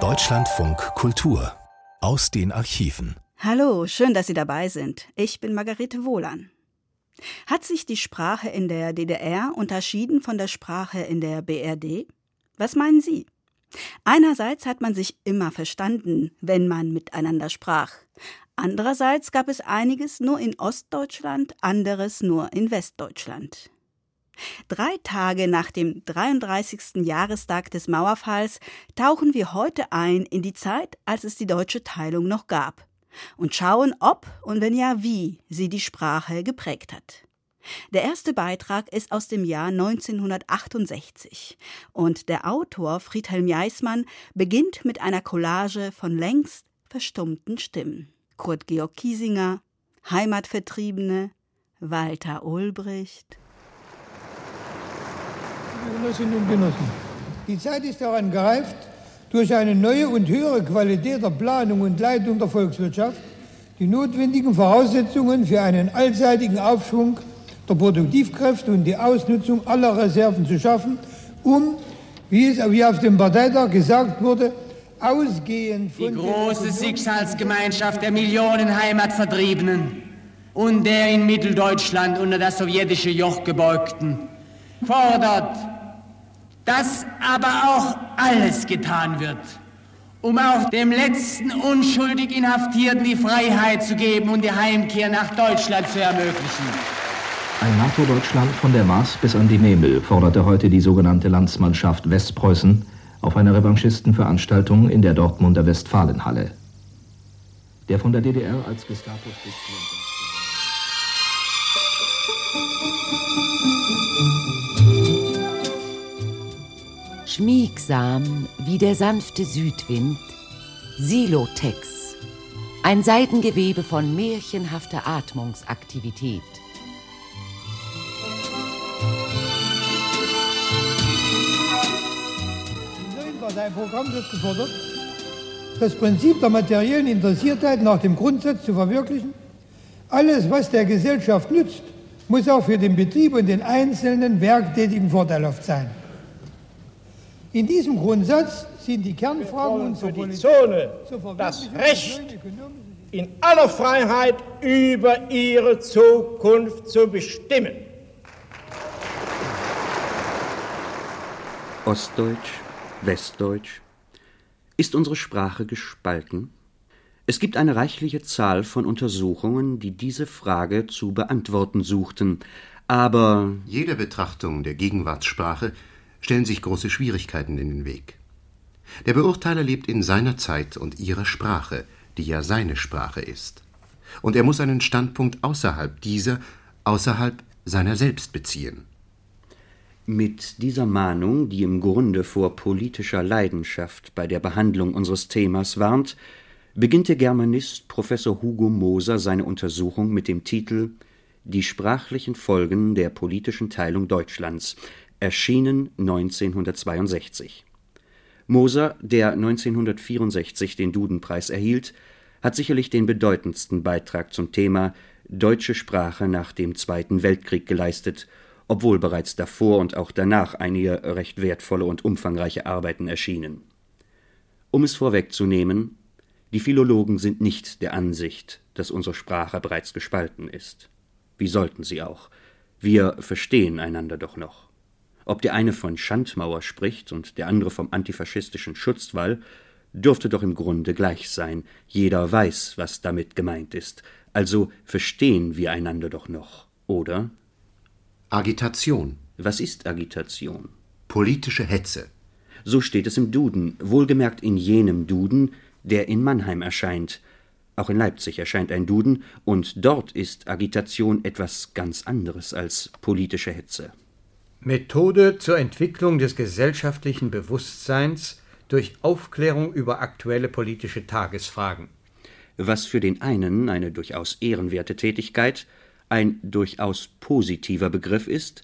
Deutschlandfunk Kultur aus den Archiven. Hallo, schön, dass Sie dabei sind. Ich bin Margarete Wohlan. Hat sich die Sprache in der DDR unterschieden von der Sprache in der BRD? Was meinen Sie? Einerseits hat man sich immer verstanden, wenn man miteinander sprach. Andererseits gab es einiges nur in Ostdeutschland, anderes nur in Westdeutschland. Drei Tage nach dem 33. Jahrestag des Mauerfalls tauchen wir heute ein in die Zeit, als es die deutsche Teilung noch gab, und schauen, ob und wenn ja wie sie die Sprache geprägt hat. Der erste Beitrag ist aus dem Jahr 1968 und der Autor Friedhelm Jeismann beginnt mit einer Collage von längst verstummten Stimmen. Kurt Georg Kiesinger, Heimatvertriebene, Walter Ulbricht. Genossinnen und Genossen, die Zeit ist daran gereift, durch eine neue und höhere Qualität der Planung und Leitung der Volkswirtschaft die notwendigen Voraussetzungen für einen allseitigen Aufschwung der Produktivkräfte und die Ausnutzung aller Reserven zu schaffen, um, wie es wie auf dem Parteitag gesagt wurde, ausgehend von die große Schicksalsgemeinschaft der Millionen Heimatvertriebenen und der in Mitteldeutschland unter das sowjetische Joch gebeugten fordert, dass aber auch alles getan wird, um auch dem letzten unschuldig Inhaftierten die Freiheit zu geben und die Heimkehr nach Deutschland zu ermöglichen. Ein NATO-Deutschland von der Maas bis an die Memel forderte heute die sogenannte Landsmannschaft Westpreußen auf einer Revanchistenveranstaltung in der Dortmunder Westfalenhalle. Der von der DDR als gestapo Schmiegsam wie der sanfte Südwind, Silotex, ein Seitengewebe von märchenhafter Atmungsaktivität. Sein Programm wird gefordert, das Prinzip der materiellen Interessiertheit nach dem Grundsatz zu verwirklichen. Alles, was der Gesellschaft nützt, muss auch für den Betrieb und den einzelnen Werktätigen vorteilhaft sein. In diesem Grundsatz sind die Kernfragen unserer die Zone das Recht, in aller Freiheit über ihre Zukunft zu bestimmen. Ostdeutsch, Westdeutsch. Ist unsere Sprache gespalten? Es gibt eine reichliche Zahl von Untersuchungen, die diese Frage zu beantworten suchten, aber jeder Betrachtung der Gegenwartssprache stellen sich große Schwierigkeiten in den Weg. Der Beurteiler lebt in seiner Zeit und ihrer Sprache, die ja seine Sprache ist. Und er muss einen Standpunkt außerhalb dieser, außerhalb seiner selbst beziehen. Mit dieser Mahnung, die im Grunde vor politischer Leidenschaft bei der Behandlung unseres Themas warnt, beginnt der Germanist Professor Hugo Moser seine Untersuchung mit dem Titel Die sprachlichen Folgen der politischen Teilung Deutschlands, erschienen 1962. Moser, der 1964 den Dudenpreis erhielt, hat sicherlich den bedeutendsten Beitrag zum Thema deutsche Sprache nach dem Zweiten Weltkrieg geleistet, obwohl bereits davor und auch danach einige recht wertvolle und umfangreiche Arbeiten erschienen. Um es vorwegzunehmen, die Philologen sind nicht der Ansicht, dass unsere Sprache bereits gespalten ist. Wie sollten sie auch? Wir verstehen einander doch noch. Ob der eine von Schandmauer spricht und der andere vom antifaschistischen Schutzwall, dürfte doch im Grunde gleich sein. Jeder weiß, was damit gemeint ist. Also verstehen wir einander doch noch, oder? Agitation. Was ist Agitation? Politische Hetze. So steht es im Duden, wohlgemerkt in jenem Duden, der in Mannheim erscheint. Auch in Leipzig erscheint ein Duden, und dort ist Agitation etwas ganz anderes als politische Hetze. Methode zur Entwicklung des gesellschaftlichen Bewusstseins durch Aufklärung über aktuelle politische Tagesfragen. Was für den einen eine durchaus ehrenwerte Tätigkeit, ein durchaus positiver Begriff ist,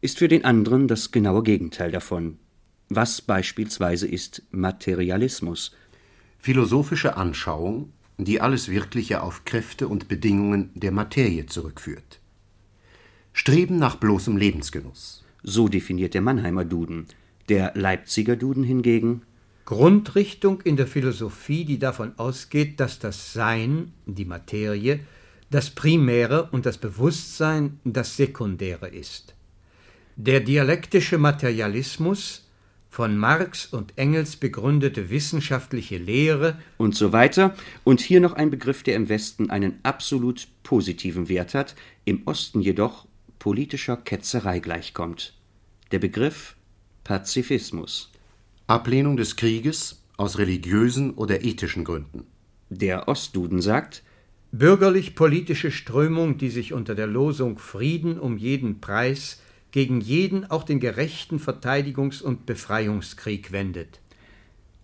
ist für den anderen das genaue Gegenteil davon. Was beispielsweise ist Materialismus? Philosophische Anschauung, die alles Wirkliche auf Kräfte und Bedingungen der Materie zurückführt. Streben nach bloßem Lebensgenuss so definiert der Mannheimer Duden. Der Leipziger Duden hingegen Grundrichtung in der Philosophie, die davon ausgeht, dass das Sein, die Materie, das Primäre und das Bewusstsein das Sekundäre ist. Der dialektische Materialismus, von Marx und Engels begründete wissenschaftliche Lehre und so weiter. Und hier noch ein Begriff, der im Westen einen absolut positiven Wert hat, im Osten jedoch politischer Ketzerei gleichkommt. Der Begriff Pazifismus. Ablehnung des Krieges aus religiösen oder ethischen Gründen. Der Ostduden sagt, bürgerlich-politische Strömung, die sich unter der Losung Frieden um jeden Preis gegen jeden, auch den gerechten Verteidigungs- und Befreiungskrieg wendet.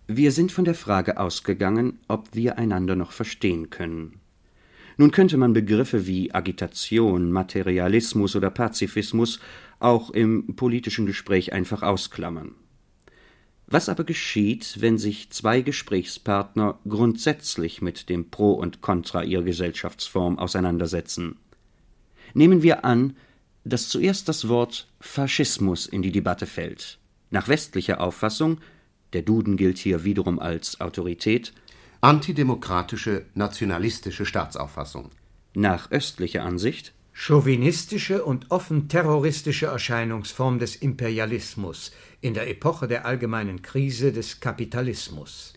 Wir sind von der Frage ausgegangen, ob wir einander noch verstehen können. Nun könnte man Begriffe wie Agitation, Materialismus oder Pazifismus auch im politischen Gespräch einfach ausklammern. Was aber geschieht, wenn sich zwei Gesprächspartner grundsätzlich mit dem Pro und Contra ihrer Gesellschaftsform auseinandersetzen? Nehmen wir an, dass zuerst das Wort Faschismus in die Debatte fällt. Nach westlicher Auffassung, der Duden gilt hier wiederum als Autorität, antidemokratische, nationalistische Staatsauffassung. Nach östlicher Ansicht chauvinistische und offen terroristische Erscheinungsform des Imperialismus in der Epoche der allgemeinen Krise des Kapitalismus.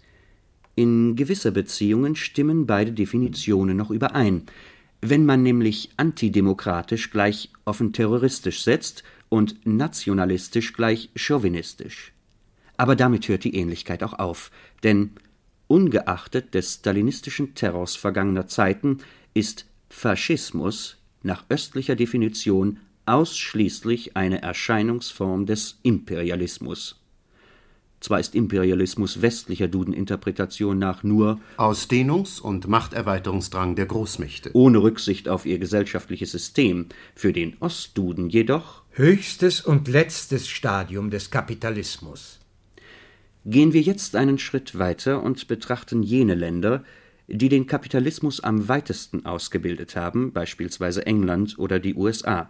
In gewisser Beziehungen stimmen beide Definitionen noch überein. Wenn man nämlich antidemokratisch gleich offen terroristisch setzt und nationalistisch gleich chauvinistisch. Aber damit hört die Ähnlichkeit auch auf, denn ungeachtet des stalinistischen Terrors vergangener Zeiten ist Faschismus nach östlicher Definition ausschließlich eine Erscheinungsform des Imperialismus. Zwar ist Imperialismus westlicher Dudeninterpretation nach nur Ausdehnungs- und Machterweiterungsdrang der Großmächte, ohne Rücksicht auf ihr gesellschaftliches System, für den Ostduden jedoch höchstes und letztes Stadium des Kapitalismus. Gehen wir jetzt einen Schritt weiter und betrachten jene Länder, die den Kapitalismus am weitesten ausgebildet haben, beispielsweise England oder die USA.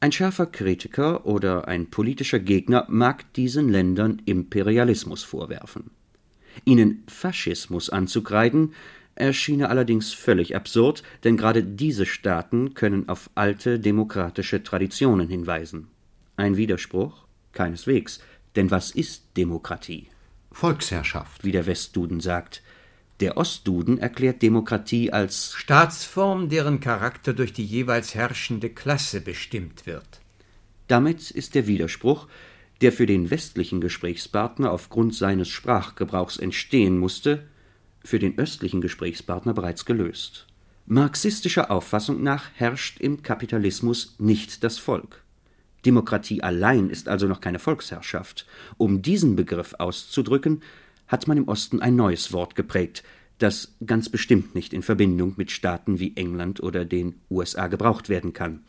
Ein scharfer Kritiker oder ein politischer Gegner mag diesen Ländern Imperialismus vorwerfen. Ihnen Faschismus anzukreiden, erschiene allerdings völlig absurd, denn gerade diese Staaten können auf alte demokratische Traditionen hinweisen. Ein Widerspruch? Keineswegs, denn was ist Demokratie? Volksherrschaft, wie der Westduden sagt. Der Ostduden erklärt Demokratie als Staatsform, deren Charakter durch die jeweils herrschende Klasse bestimmt wird. Damit ist der Widerspruch, der für den westlichen Gesprächspartner aufgrund seines Sprachgebrauchs entstehen musste, für den östlichen Gesprächspartner bereits gelöst. Marxistischer Auffassung nach herrscht im Kapitalismus nicht das Volk. Demokratie allein ist also noch keine Volksherrschaft. Um diesen Begriff auszudrücken, hat man im Osten ein neues Wort geprägt, das ganz bestimmt nicht in Verbindung mit Staaten wie England oder den USA gebraucht werden kann.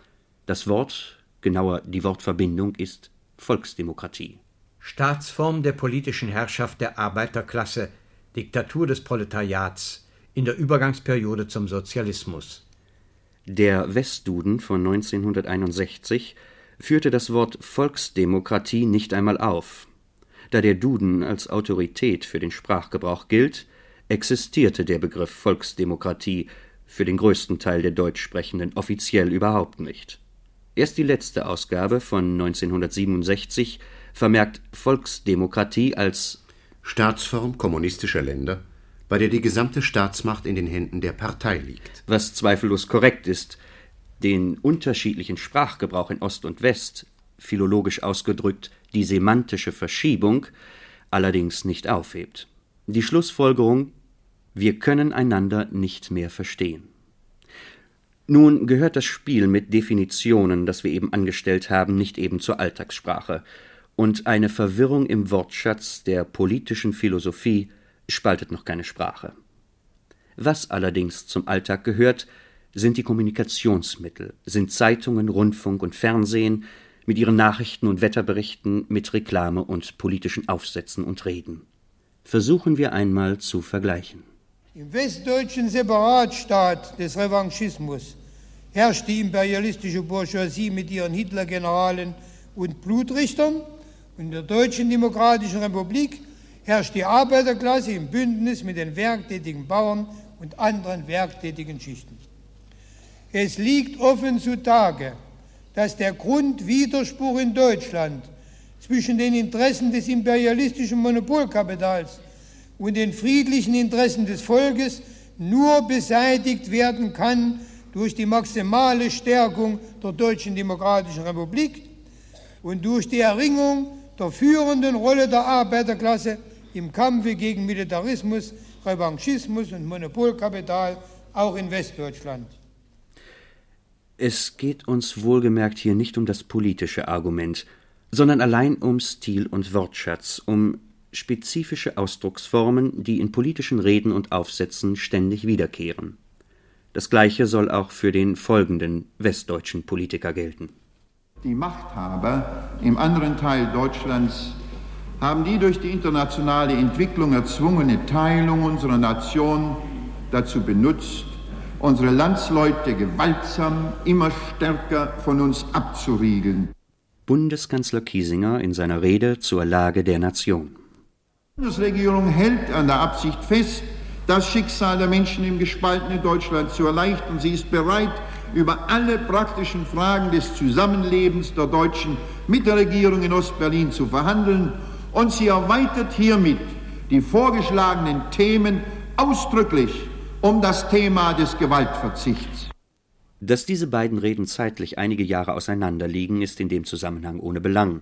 Das Wort, genauer die Wortverbindung, ist Volksdemokratie. Staatsform der politischen Herrschaft der Arbeiterklasse, Diktatur des Proletariats in der Übergangsperiode zum Sozialismus. Der Westduden von 1961 führte das Wort Volksdemokratie nicht einmal auf. Da der Duden als Autorität für den Sprachgebrauch gilt, existierte der Begriff Volksdemokratie für den größten Teil der Deutschsprechenden offiziell überhaupt nicht. Erst die letzte Ausgabe von 1967 vermerkt Volksdemokratie als Staatsform kommunistischer Länder, bei der die gesamte Staatsmacht in den Händen der Partei liegt. Was zweifellos korrekt ist, den unterschiedlichen Sprachgebrauch in Ost und West, philologisch ausgedrückt die semantische Verschiebung, allerdings nicht aufhebt. Die Schlussfolgerung wir können einander nicht mehr verstehen. Nun gehört das Spiel mit Definitionen, das wir eben angestellt haben, nicht eben zur Alltagssprache, und eine Verwirrung im Wortschatz der politischen Philosophie spaltet noch keine Sprache. Was allerdings zum Alltag gehört, sind die Kommunikationsmittel, sind Zeitungen, Rundfunk und Fernsehen, mit ihren Nachrichten und Wetterberichten, mit Reklame und politischen Aufsätzen und Reden. Versuchen wir einmal zu vergleichen. Im westdeutschen Separatstaat des Revanchismus herrscht die imperialistische Bourgeoisie mit ihren Hitlergeneralen und Blutrichtern Und in der Deutschen Demokratischen Republik herrscht die Arbeiterklasse im Bündnis mit den werktätigen Bauern und anderen werktätigen Schichten. Es liegt offen zutage, dass der Grundwiderspruch in Deutschland zwischen den Interessen des imperialistischen Monopolkapitals und den friedlichen Interessen des Volkes nur beseitigt werden kann durch die maximale Stärkung der Deutschen Demokratischen Republik und durch die Erringung der führenden Rolle der Arbeiterklasse im Kampfe gegen Militarismus, Revanchismus und Monopolkapital auch in Westdeutschland. Es geht uns wohlgemerkt hier nicht um das politische Argument, sondern allein um Stil und Wortschatz, um spezifische Ausdrucksformen, die in politischen Reden und Aufsätzen ständig wiederkehren. Das Gleiche soll auch für den folgenden westdeutschen Politiker gelten. Die Machthaber im anderen Teil Deutschlands haben die durch die internationale Entwicklung erzwungene Teilung unserer Nation dazu benutzt, unsere Landsleute gewaltsam immer stärker von uns abzuriegeln. Bundeskanzler Kiesinger in seiner Rede zur Lage der Nation. Die Bundesregierung hält an der Absicht fest, das Schicksal der Menschen im gespaltenen Deutschland zu erleichtern. Sie ist bereit, über alle praktischen Fragen des Zusammenlebens der Deutschen mit der Regierung in Ostberlin zu verhandeln und sie erweitert hiermit die vorgeschlagenen Themen ausdrücklich um das Thema des Gewaltverzichts. Dass diese beiden Reden zeitlich einige Jahre auseinanderliegen, ist in dem Zusammenhang ohne Belang,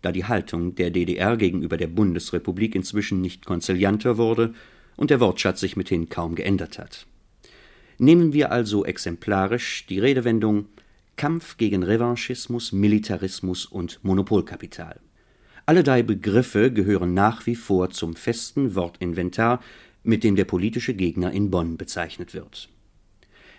da die Haltung der DDR gegenüber der Bundesrepublik inzwischen nicht konzilianter wurde und der Wortschatz sich mithin kaum geändert hat. Nehmen wir also exemplarisch die Redewendung Kampf gegen Revanchismus, Militarismus und Monopolkapital. Alle drei Begriffe gehören nach wie vor zum festen Wortinventar, mit dem der politische Gegner in Bonn bezeichnet wird.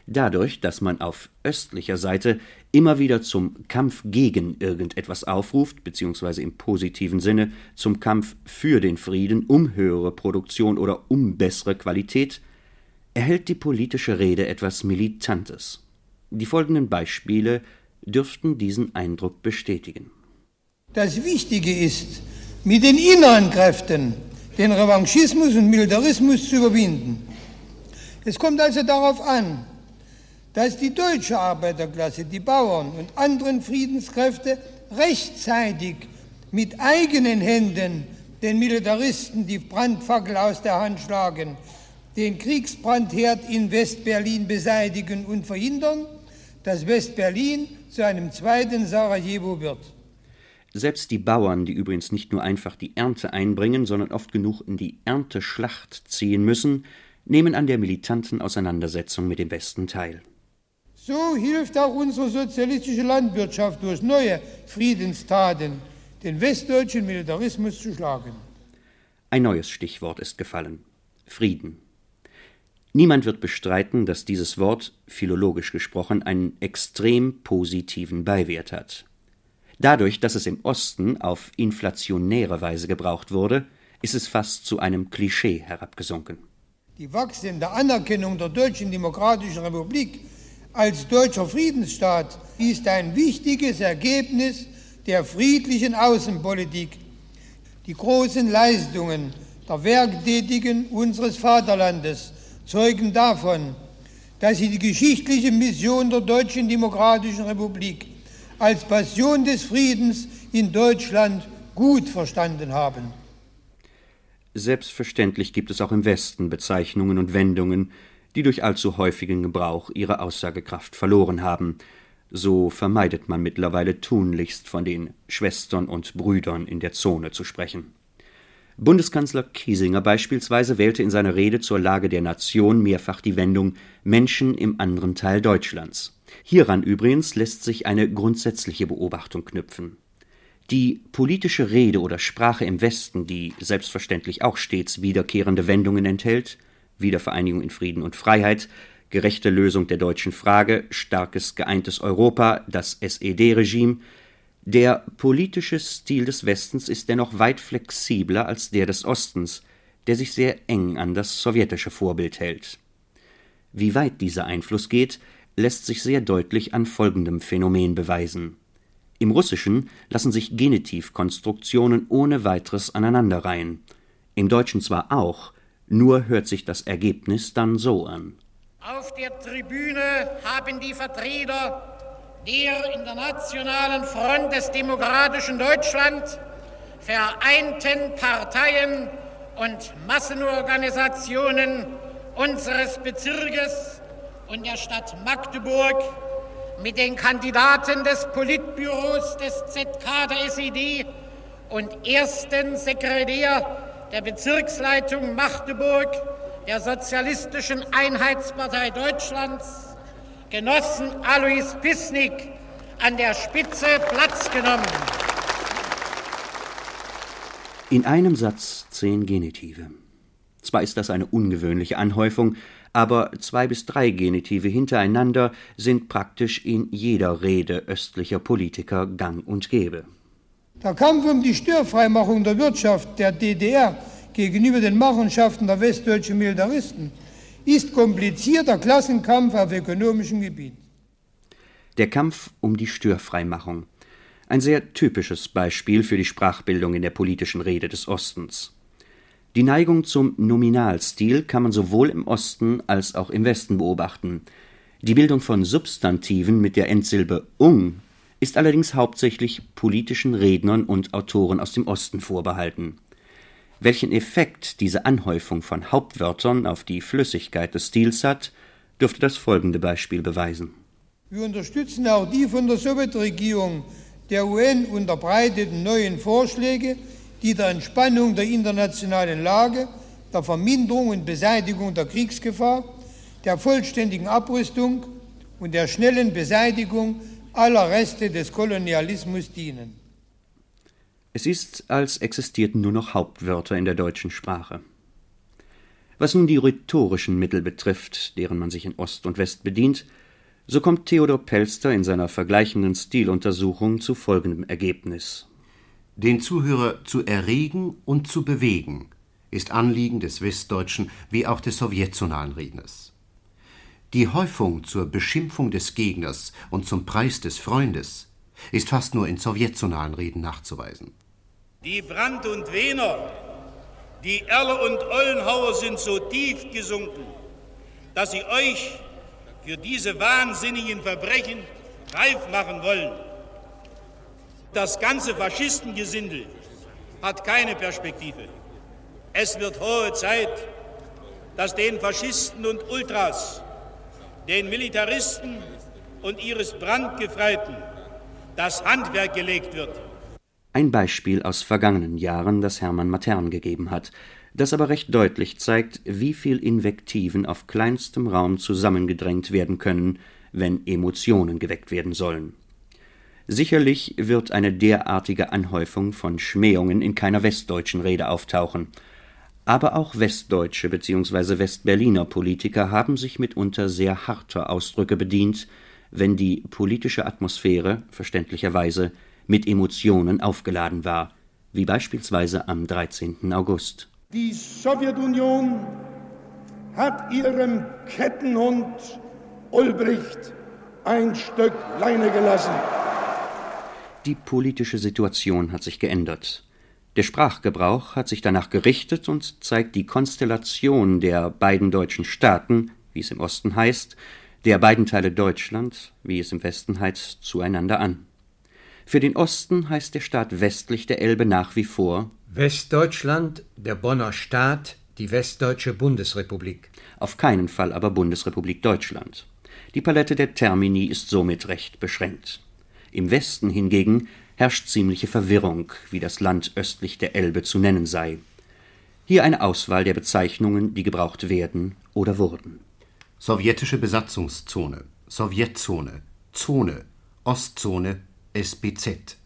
Dadurch, dass man auf östlicher Seite immer wieder zum Kampf gegen irgendetwas aufruft, beziehungsweise im positiven Sinne zum Kampf für den Frieden, um höhere Produktion oder um bessere Qualität, erhält die politische Rede etwas Militantes. Die folgenden Beispiele dürften diesen Eindruck bestätigen. Das Wichtige ist, mit den inneren Kräften den Revanchismus und Militarismus zu überwinden. Es kommt also darauf an, dass die deutsche Arbeiterklasse, die Bauern und anderen Friedenskräfte rechtzeitig mit eigenen Händen den Militaristen die Brandfackel aus der Hand schlagen den Kriegsbrandherd in Westberlin beseitigen und verhindern, dass Westberlin zu einem zweiten Sarajevo wird. Selbst die Bauern, die übrigens nicht nur einfach die Ernte einbringen, sondern oft genug in die Ernteschlacht ziehen müssen, nehmen an der militanten Auseinandersetzung mit dem Westen teil. So hilft auch unsere sozialistische Landwirtschaft durch neue Friedenstaten, den westdeutschen Militarismus zu schlagen. Ein neues Stichwort ist gefallen Frieden. Niemand wird bestreiten, dass dieses Wort, philologisch gesprochen, einen extrem positiven Beiwert hat. Dadurch, dass es im Osten auf inflationäre Weise gebraucht wurde, ist es fast zu einem Klischee herabgesunken. Die wachsende Anerkennung der Deutschen Demokratischen Republik als deutscher Friedensstaat ist ein wichtiges Ergebnis der friedlichen Außenpolitik. Die großen Leistungen der Werktätigen unseres Vaterlandes zeugen davon, dass sie die geschichtliche Mission der Deutschen Demokratischen Republik als Passion des Friedens in Deutschland gut verstanden haben. Selbstverständlich gibt es auch im Westen Bezeichnungen und Wendungen, die durch allzu häufigen Gebrauch ihre Aussagekraft verloren haben. So vermeidet man mittlerweile tunlichst von den Schwestern und Brüdern in der Zone zu sprechen. Bundeskanzler Kiesinger beispielsweise wählte in seiner Rede zur Lage der Nation mehrfach die Wendung Menschen im anderen Teil Deutschlands. Hieran übrigens lässt sich eine grundsätzliche Beobachtung knüpfen. Die politische Rede oder Sprache im Westen, die selbstverständlich auch stets wiederkehrende Wendungen enthält, Wiedervereinigung in Frieden und Freiheit, gerechte Lösung der deutschen Frage, starkes geeintes Europa, das SED-Regime, der politische Stil des Westens ist dennoch weit flexibler als der des Ostens, der sich sehr eng an das sowjetische Vorbild hält. Wie weit dieser Einfluss geht, lässt sich sehr deutlich an folgendem Phänomen beweisen. Im Russischen lassen sich Genitivkonstruktionen ohne weiteres aneinanderreihen. Im Deutschen zwar auch, nur hört sich das Ergebnis dann so an. Auf der Tribüne haben die Vertreter der in der nationalen Front des demokratischen Deutschland vereinten Parteien und Massenorganisationen unseres Bezirkes und der Stadt Magdeburg mit den Kandidaten des Politbüros des ZK der SED und ersten Sekretär der Bezirksleitung Magdeburg der Sozialistischen Einheitspartei Deutschlands, Genossen Alois Pisnik, an der Spitze Platz genommen. In einem Satz zehn Genitive. Zwar ist das eine ungewöhnliche Anhäufung, aber zwei bis drei Genitive hintereinander sind praktisch in jeder Rede östlicher Politiker gang und gäbe. Der Kampf um die Störfreimachung der Wirtschaft der DDR gegenüber den Machenschaften der westdeutschen Militaristen ist komplizierter Klassenkampf auf ökonomischem Gebiet. Der Kampf um die Störfreimachung ein sehr typisches Beispiel für die Sprachbildung in der politischen Rede des Ostens. Die Neigung zum Nominalstil kann man sowohl im Osten als auch im Westen beobachten. Die Bildung von Substantiven mit der Endsilbe ung ist allerdings hauptsächlich politischen Rednern und Autoren aus dem Osten vorbehalten. Welchen Effekt diese Anhäufung von Hauptwörtern auf die Flüssigkeit des Stils hat, dürfte das folgende Beispiel beweisen. Wir unterstützen auch die von der Sowjetregierung der UN unterbreiteten neuen Vorschläge, die der Entspannung der internationalen Lage, der Verminderung und Beseitigung der Kriegsgefahr, der vollständigen Abrüstung und der schnellen Beseitigung aller Reste des Kolonialismus dienen. Es ist, als existierten nur noch Hauptwörter in der deutschen Sprache. Was nun die rhetorischen Mittel betrifft, deren man sich in Ost und West bedient, so kommt Theodor Pelster in seiner vergleichenden Stiluntersuchung zu folgendem Ergebnis. Den Zuhörer zu erregen und zu bewegen ist Anliegen des westdeutschen wie auch des sowjetzonalen Redners. Die Häufung zur Beschimpfung des Gegners und zum Preis des Freundes ist fast nur in sowjetzonalen Reden nachzuweisen. Die Brandt und Wehner, die Erle und Ollenhauer sind so tief gesunken, dass sie euch für diese wahnsinnigen Verbrechen reif machen wollen. Das ganze Faschistengesindel hat keine Perspektive. Es wird hohe Zeit, dass den Faschisten und Ultras, den Militaristen und ihres Brandgefreiten das Handwerk gelegt wird. Ein Beispiel aus vergangenen Jahren, das Hermann Matern gegeben hat, das aber recht deutlich zeigt, wie viel Invektiven auf kleinstem Raum zusammengedrängt werden können, wenn Emotionen geweckt werden sollen. Sicherlich wird eine derartige Anhäufung von Schmähungen in keiner westdeutschen Rede auftauchen. Aber auch westdeutsche bzw. Westberliner Politiker haben sich mitunter sehr harter Ausdrücke bedient, wenn die politische Atmosphäre verständlicherweise mit Emotionen aufgeladen war, wie beispielsweise am 13. August. Die Sowjetunion hat ihrem Kettenhund Ulbricht ein Stück Leine gelassen. Die politische Situation hat sich geändert. Der Sprachgebrauch hat sich danach gerichtet und zeigt die Konstellation der beiden deutschen Staaten, wie es im Osten heißt, der beiden Teile Deutschland, wie es im Westen heißt, zueinander an. Für den Osten heißt der Staat westlich der Elbe nach wie vor Westdeutschland, der Bonner Staat, die Westdeutsche Bundesrepublik. Auf keinen Fall aber Bundesrepublik Deutschland. Die Palette der Termini ist somit recht beschränkt. Im Westen hingegen herrscht ziemliche Verwirrung, wie das Land östlich der Elbe zu nennen sei. Hier eine Auswahl der Bezeichnungen, die gebraucht werden oder wurden. Sowjetische Besatzungszone, Sowjetzone, Zone, Ostzone, SBZ.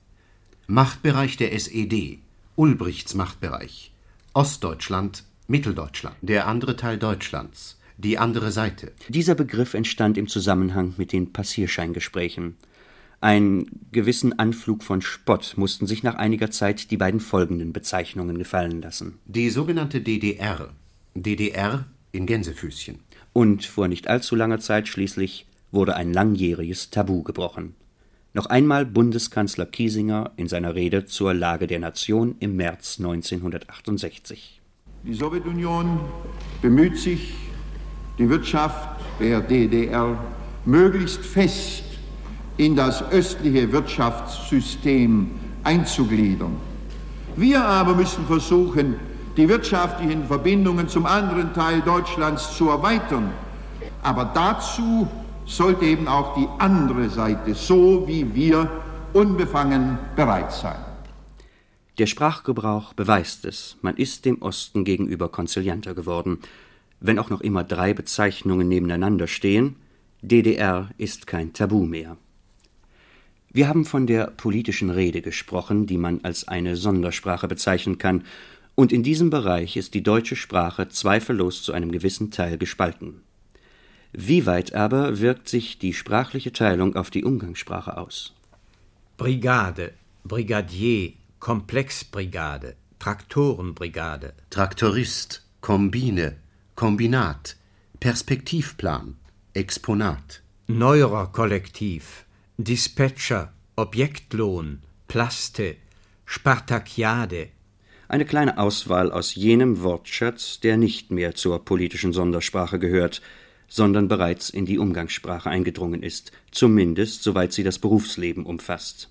Machtbereich der SED, Ulbrichts Machtbereich, Ostdeutschland, Mitteldeutschland, der andere Teil Deutschlands, die andere Seite. Dieser Begriff entstand im Zusammenhang mit den Passierscheingesprächen. Einen gewissen Anflug von Spott mussten sich nach einiger Zeit die beiden folgenden Bezeichnungen gefallen lassen. Die sogenannte DDR, DDR in Gänsefüßchen. Und vor nicht allzu langer Zeit schließlich wurde ein langjähriges Tabu gebrochen. Noch einmal Bundeskanzler Kiesinger in seiner Rede zur Lage der Nation im März 1968. Die Sowjetunion bemüht sich, die Wirtschaft der DDR möglichst fest in das östliche Wirtschaftssystem einzugliedern. Wir aber müssen versuchen, die wirtschaftlichen Verbindungen zum anderen Teil Deutschlands zu erweitern. Aber dazu sollte eben auch die andere Seite, so wie wir, unbefangen bereit sein. Der Sprachgebrauch beweist es, man ist dem Osten gegenüber konzilianter geworden. Wenn auch noch immer drei Bezeichnungen nebeneinander stehen, DDR ist kein Tabu mehr. Wir haben von der politischen Rede gesprochen, die man als eine Sondersprache bezeichnen kann, und in diesem Bereich ist die deutsche Sprache zweifellos zu einem gewissen Teil gespalten. Wie weit aber wirkt sich die sprachliche Teilung auf die Umgangssprache aus? Brigade, Brigadier, Komplexbrigade, Traktorenbrigade, Traktorist, Kombine, Kombinat, Perspektivplan, Exponat, Neuerer Kollektiv, Dispatcher, Objektlohn, Plaste, Spartakiade. Eine kleine Auswahl aus jenem Wortschatz, der nicht mehr zur politischen Sondersprache gehört, sondern bereits in die Umgangssprache eingedrungen ist, zumindest soweit sie das Berufsleben umfasst.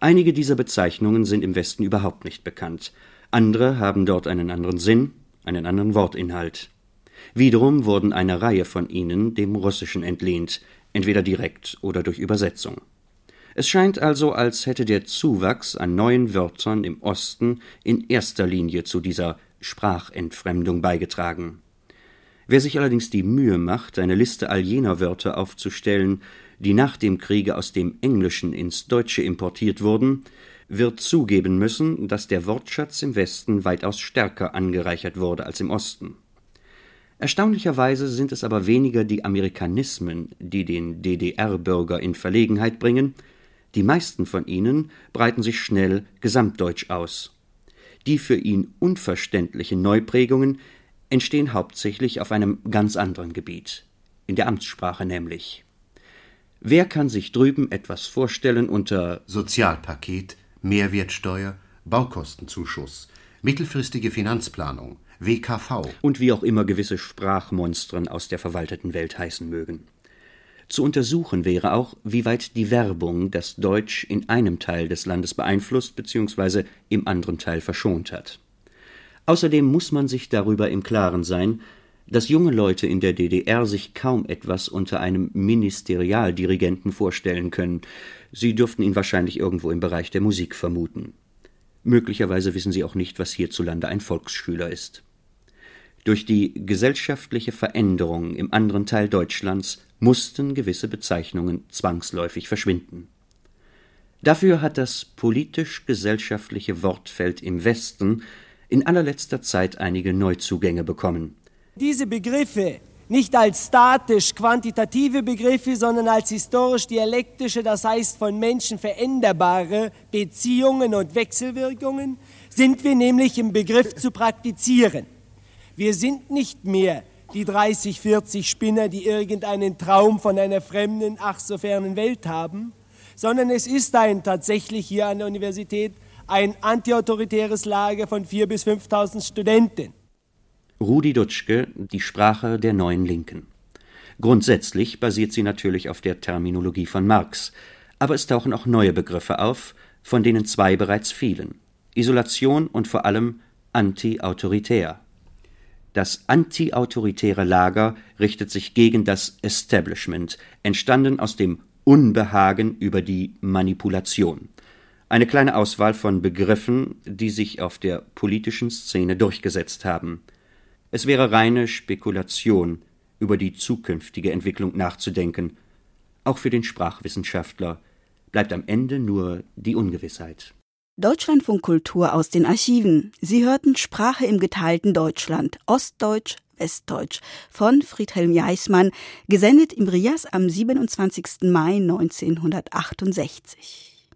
Einige dieser Bezeichnungen sind im Westen überhaupt nicht bekannt, andere haben dort einen anderen Sinn, einen anderen Wortinhalt. Wiederum wurden eine Reihe von ihnen dem Russischen entlehnt, entweder direkt oder durch Übersetzung. Es scheint also, als hätte der Zuwachs an neuen Wörtern im Osten in erster Linie zu dieser Sprachentfremdung beigetragen. Wer sich allerdings die Mühe macht, eine Liste all jener Wörter aufzustellen, die nach dem Kriege aus dem Englischen ins Deutsche importiert wurden, wird zugeben müssen, dass der Wortschatz im Westen weitaus stärker angereichert wurde als im Osten. Erstaunlicherweise sind es aber weniger die Amerikanismen, die den DDR-Bürger in Verlegenheit bringen, die meisten von ihnen breiten sich schnell gesamtdeutsch aus. Die für ihn unverständliche Neuprägungen entstehen hauptsächlich auf einem ganz anderen Gebiet, in der Amtssprache nämlich. Wer kann sich drüben etwas vorstellen unter Sozialpaket, Mehrwertsteuer, Baukostenzuschuss, mittelfristige Finanzplanung, WKV und wie auch immer gewisse Sprachmonstren aus der verwalteten Welt heißen mögen. Zu untersuchen wäre auch, wie weit die Werbung das Deutsch in einem Teil des Landes beeinflusst bzw. im anderen Teil verschont hat. Außerdem muss man sich darüber im Klaren sein, dass junge Leute in der DDR sich kaum etwas unter einem Ministerialdirigenten vorstellen können. Sie dürften ihn wahrscheinlich irgendwo im Bereich der Musik vermuten. Möglicherweise wissen sie auch nicht, was hierzulande ein Volksschüler ist. Durch die gesellschaftliche Veränderung im anderen Teil Deutschlands mussten gewisse Bezeichnungen zwangsläufig verschwinden. Dafür hat das politisch-gesellschaftliche Wortfeld im Westen in allerletzter Zeit einige Neuzugänge bekommen. Diese Begriffe nicht als statisch quantitative Begriffe, sondern als historisch-dialektische, das heißt von Menschen veränderbare Beziehungen und Wechselwirkungen, sind wir nämlich im Begriff zu praktizieren. Wir sind nicht mehr die 30, 40 Spinner, die irgendeinen Traum von einer fremden, ach so fernen Welt haben, sondern es ist ein tatsächlich hier an der Universität ein antiautoritäres Lager von 4.000 bis 5.000 Studenten. Rudi Dutschke, die Sprache der neuen Linken. Grundsätzlich basiert sie natürlich auf der Terminologie von Marx, aber es tauchen auch neue Begriffe auf, von denen zwei bereits fielen. Isolation und vor allem anti-autoritär. Das anti-autoritäre Lager richtet sich gegen das Establishment, entstanden aus dem Unbehagen über die Manipulation eine kleine Auswahl von Begriffen, die sich auf der politischen Szene durchgesetzt haben. Es wäre reine Spekulation, über die zukünftige Entwicklung nachzudenken. Auch für den Sprachwissenschaftler bleibt am Ende nur die Ungewissheit. Deutschlandfunk Kultur aus den Archiven. Sie hörten Sprache im geteilten Deutschland, Ostdeutsch, Westdeutsch von Friedhelm Jeismann, gesendet im Rias am 27. Mai 1968.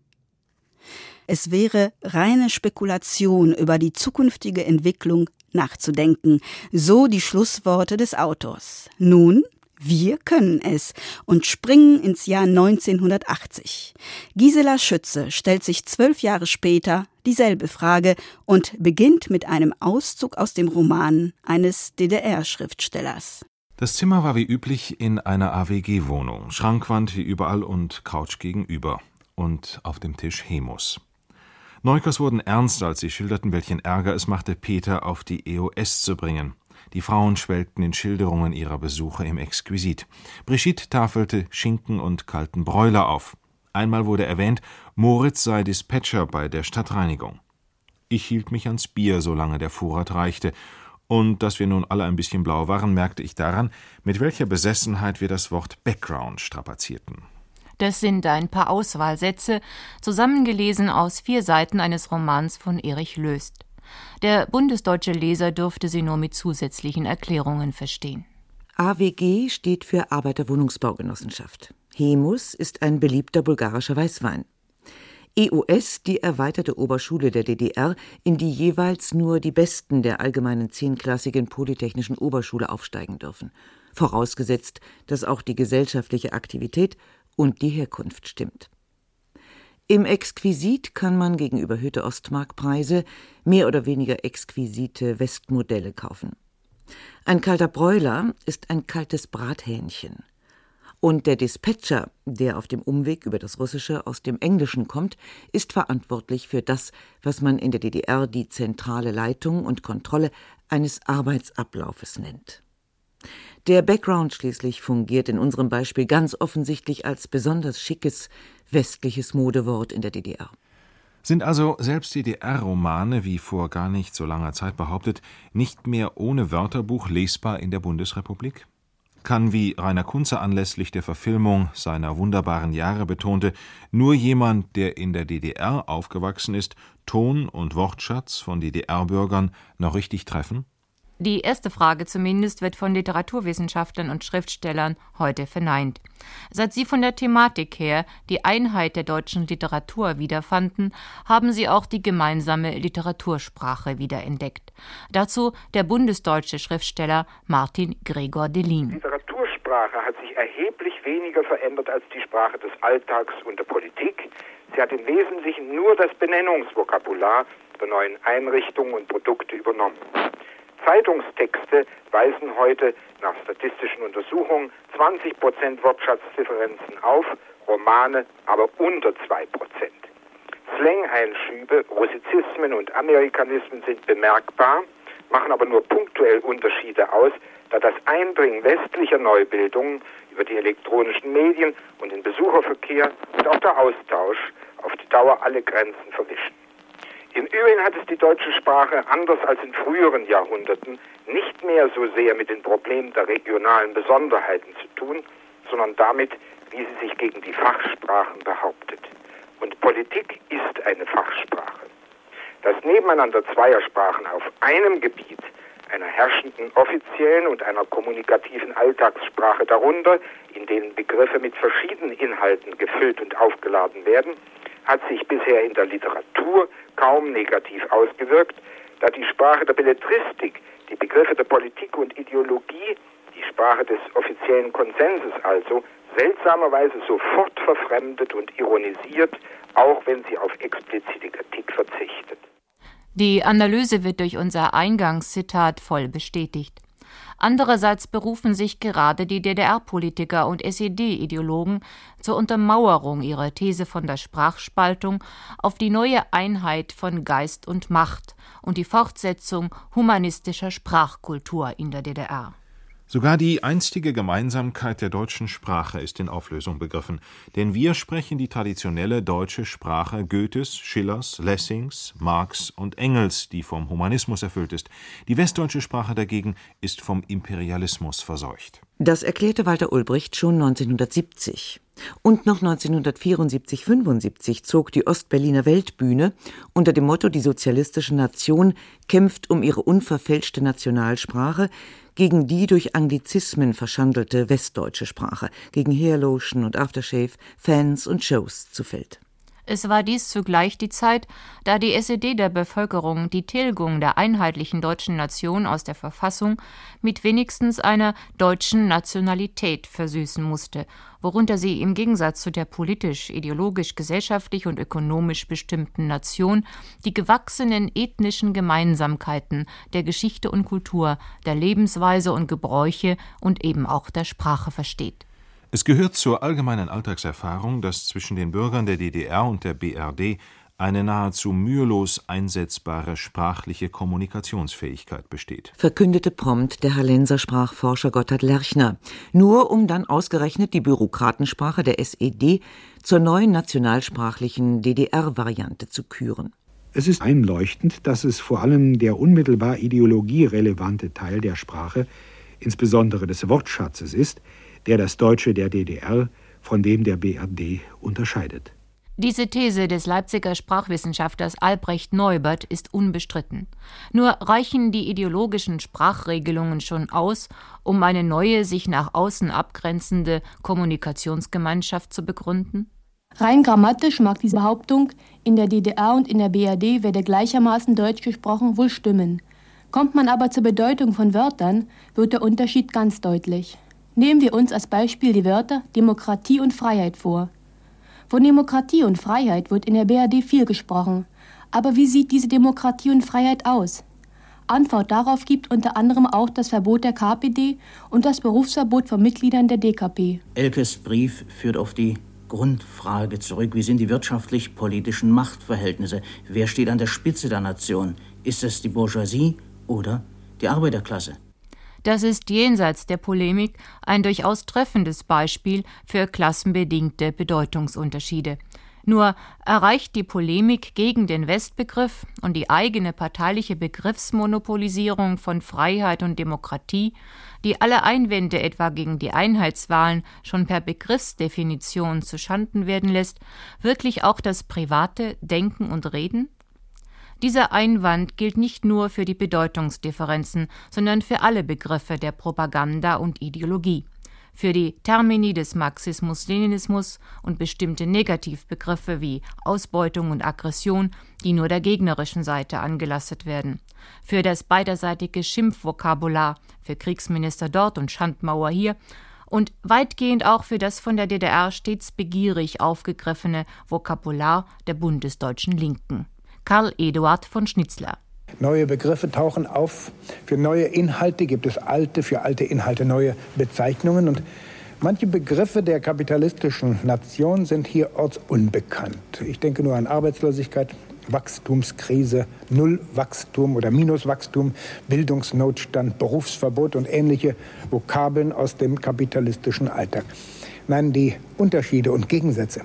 Es wäre reine Spekulation über die zukünftige Entwicklung nachzudenken, so die Schlussworte des Autors. Nun, Wir können es und springen ins Jahr 1980. Gisela Schütze stellt sich zwölf Jahre später dieselbe Frage und beginnt mit einem Auszug aus dem Roman eines DDR-Schriftstellers. Das Zimmer war wie üblich in einer AWG-Wohnung, Schrankwand wie überall und Couch gegenüber und auf dem Tisch Hemus. Neukers wurden ernst, als sie schilderten, welchen Ärger es machte, Peter auf die EOS zu bringen. Die Frauen schwelgten in Schilderungen ihrer Besuche im Exquisit. Brigitte tafelte Schinken und kalten Bräuler auf. Einmal wurde erwähnt, Moritz sei Dispatcher bei der Stadtreinigung. Ich hielt mich ans Bier, solange der Vorrat reichte, und dass wir nun alle ein bisschen blau waren, merkte ich daran, mit welcher Besessenheit wir das Wort Background strapazierten. Das sind ein paar Auswahlsätze, zusammengelesen aus vier Seiten eines Romans von Erich Löst. Der bundesdeutsche Leser dürfte sie nur mit zusätzlichen Erklärungen verstehen. AWG steht für Arbeiterwohnungsbaugenossenschaft. Hemus ist ein beliebter bulgarischer Weißwein. EUS die erweiterte Oberschule der DDR, in die jeweils nur die Besten der allgemeinen zehnklassigen Polytechnischen Oberschule aufsteigen dürfen, vorausgesetzt, dass auch die gesellschaftliche Aktivität und die Herkunft stimmt. Im Exquisit kann man gegen überhöhte Ostmarkpreise mehr oder weniger exquisite Westmodelle kaufen. Ein kalter Bräuler ist ein kaltes Brathähnchen. Und der Dispatcher, der auf dem Umweg über das Russische aus dem Englischen kommt, ist verantwortlich für das, was man in der DDR die zentrale Leitung und Kontrolle eines Arbeitsablaufes nennt. Der Background schließlich fungiert in unserem Beispiel ganz offensichtlich als besonders schickes westliches Modewort in der DDR. Sind also selbst DDR-Romane, wie vor gar nicht so langer Zeit behauptet, nicht mehr ohne Wörterbuch lesbar in der Bundesrepublik? Kann, wie Rainer Kunze anlässlich der Verfilmung seiner wunderbaren Jahre betonte, nur jemand, der in der DDR aufgewachsen ist, Ton und Wortschatz von DDR-Bürgern noch richtig treffen? Die erste Frage zumindest wird von Literaturwissenschaftlern und Schriftstellern heute verneint. Seit sie von der Thematik her die Einheit der deutschen Literatur wiederfanden, haben sie auch die gemeinsame Literatursprache wiederentdeckt. Dazu der bundesdeutsche Schriftsteller Martin Gregor Delin. Literatursprache hat sich erheblich weniger verändert als die Sprache des Alltags und der Politik. Sie hat im Wesentlichen nur das Benennungsvokabular der neuen Einrichtungen und Produkte übernommen. Zeitungstexte weisen heute nach statistischen Untersuchungen 20 Prozent Wortschatzdifferenzen auf, Romane aber unter 2 Prozent. Slang-Einschübe, Russizismen und Amerikanismen sind bemerkbar, machen aber nur punktuell Unterschiede aus, da das Eindringen westlicher Neubildungen über die elektronischen Medien und den Besucherverkehr und auch der Austausch auf die Dauer alle Grenzen verwischen. Im Übrigen hat es die deutsche Sprache anders als in früheren Jahrhunderten nicht mehr so sehr mit den Problemen der regionalen Besonderheiten zu tun, sondern damit, wie sie sich gegen die Fachsprachen behauptet. Und Politik ist eine Fachsprache. Das Nebeneinander zweier Sprachen auf einem Gebiet, einer herrschenden offiziellen und einer kommunikativen Alltagssprache darunter, in denen Begriffe mit verschiedenen Inhalten gefüllt und aufgeladen werden, hat sich bisher in der Literatur kaum negativ ausgewirkt, da die Sprache der Belletristik, die Begriffe der Politik und Ideologie, die Sprache des offiziellen Konsenses also, seltsamerweise sofort verfremdet und ironisiert, auch wenn sie auf explizite Kritik verzichtet. Die Analyse wird durch unser Eingangszitat voll bestätigt. Andererseits berufen sich gerade die DDR-Politiker und SED-Ideologen zur Untermauerung ihrer These von der Sprachspaltung auf die neue Einheit von Geist und Macht und die Fortsetzung humanistischer Sprachkultur in der DDR. Sogar die einstige Gemeinsamkeit der deutschen Sprache ist in Auflösung begriffen, denn wir sprechen die traditionelle deutsche Sprache Goethes, Schillers, Lessings, Marx und Engels, die vom Humanismus erfüllt ist. Die westdeutsche Sprache dagegen ist vom Imperialismus verseucht. Das erklärte Walter Ulbricht schon 1970. Und noch 1974-75 zog die Ostberliner Weltbühne unter dem Motto Die sozialistische Nation kämpft um ihre unverfälschte Nationalsprache gegen die durch Anglizismen verschandelte westdeutsche Sprache, gegen Hairlotion und Aftershave, Fans und Shows zu Feld. Es war dies zugleich die Zeit, da die SED der Bevölkerung die Tilgung der einheitlichen deutschen Nation aus der Verfassung mit wenigstens einer deutschen Nationalität versüßen musste, worunter sie im Gegensatz zu der politisch, ideologisch, gesellschaftlich und ökonomisch bestimmten Nation die gewachsenen ethnischen Gemeinsamkeiten der Geschichte und Kultur, der Lebensweise und Gebräuche und eben auch der Sprache versteht es gehört zur allgemeinen Alltagserfahrung, dass zwischen den Bürgern der DDR und der BRD eine nahezu mühelos einsetzbare sprachliche Kommunikationsfähigkeit besteht. Verkündete prompt der Hallenser Sprachforscher Gotthard Lerchner, nur um dann ausgerechnet die Bürokratensprache der SED zur neuen nationalsprachlichen DDR-Variante zu küren. Es ist einleuchtend, dass es vor allem der unmittelbar ideologierelevante Teil der Sprache, insbesondere des Wortschatzes ist, der das Deutsche der DDR von dem der BRD unterscheidet. Diese These des Leipziger Sprachwissenschaftlers Albrecht Neubert ist unbestritten. Nur reichen die ideologischen Sprachregelungen schon aus, um eine neue, sich nach außen abgrenzende Kommunikationsgemeinschaft zu begründen? Rein grammatisch mag diese Behauptung, in der DDR und in der BRD werde gleichermaßen Deutsch gesprochen, wohl stimmen. Kommt man aber zur Bedeutung von Wörtern, wird der Unterschied ganz deutlich. Nehmen wir uns als Beispiel die Wörter Demokratie und Freiheit vor. Von Demokratie und Freiheit wird in der BRD viel gesprochen. Aber wie sieht diese Demokratie und Freiheit aus? Antwort darauf gibt unter anderem auch das Verbot der KPD und das Berufsverbot von Mitgliedern der DKP. Elkes Brief führt auf die Grundfrage zurück. Wie sind die wirtschaftlich-politischen Machtverhältnisse? Wer steht an der Spitze der Nation? Ist es die Bourgeoisie oder die Arbeiterklasse? Das ist jenseits der Polemik ein durchaus treffendes Beispiel für klassenbedingte Bedeutungsunterschiede. Nur erreicht die Polemik gegen den Westbegriff und die eigene parteiliche Begriffsmonopolisierung von Freiheit und Demokratie, die alle Einwände etwa gegen die Einheitswahlen schon per Begriffsdefinition zu Schanden werden lässt, wirklich auch das private Denken und Reden? Dieser Einwand gilt nicht nur für die Bedeutungsdifferenzen, sondern für alle Begriffe der Propaganda und Ideologie, für die Termini des Marxismus-Leninismus und bestimmte Negativbegriffe wie Ausbeutung und Aggression, die nur der gegnerischen Seite angelastet werden, für das beiderseitige Schimpfvokabular, für Kriegsminister dort und Schandmauer hier, und weitgehend auch für das von der DDR stets begierig aufgegriffene Vokabular der bundesdeutschen Linken. Karl Eduard von Schnitzler. Neue Begriffe tauchen auf. Für neue Inhalte gibt es alte, für alte Inhalte neue Bezeichnungen. Und manche Begriffe der kapitalistischen Nation sind hier ortsunbekannt. Ich denke nur an Arbeitslosigkeit, Wachstumskrise, Nullwachstum oder Minuswachstum, Bildungsnotstand, Berufsverbot und ähnliche Vokabeln aus dem kapitalistischen Alltag. Nein, die Unterschiede und Gegensätze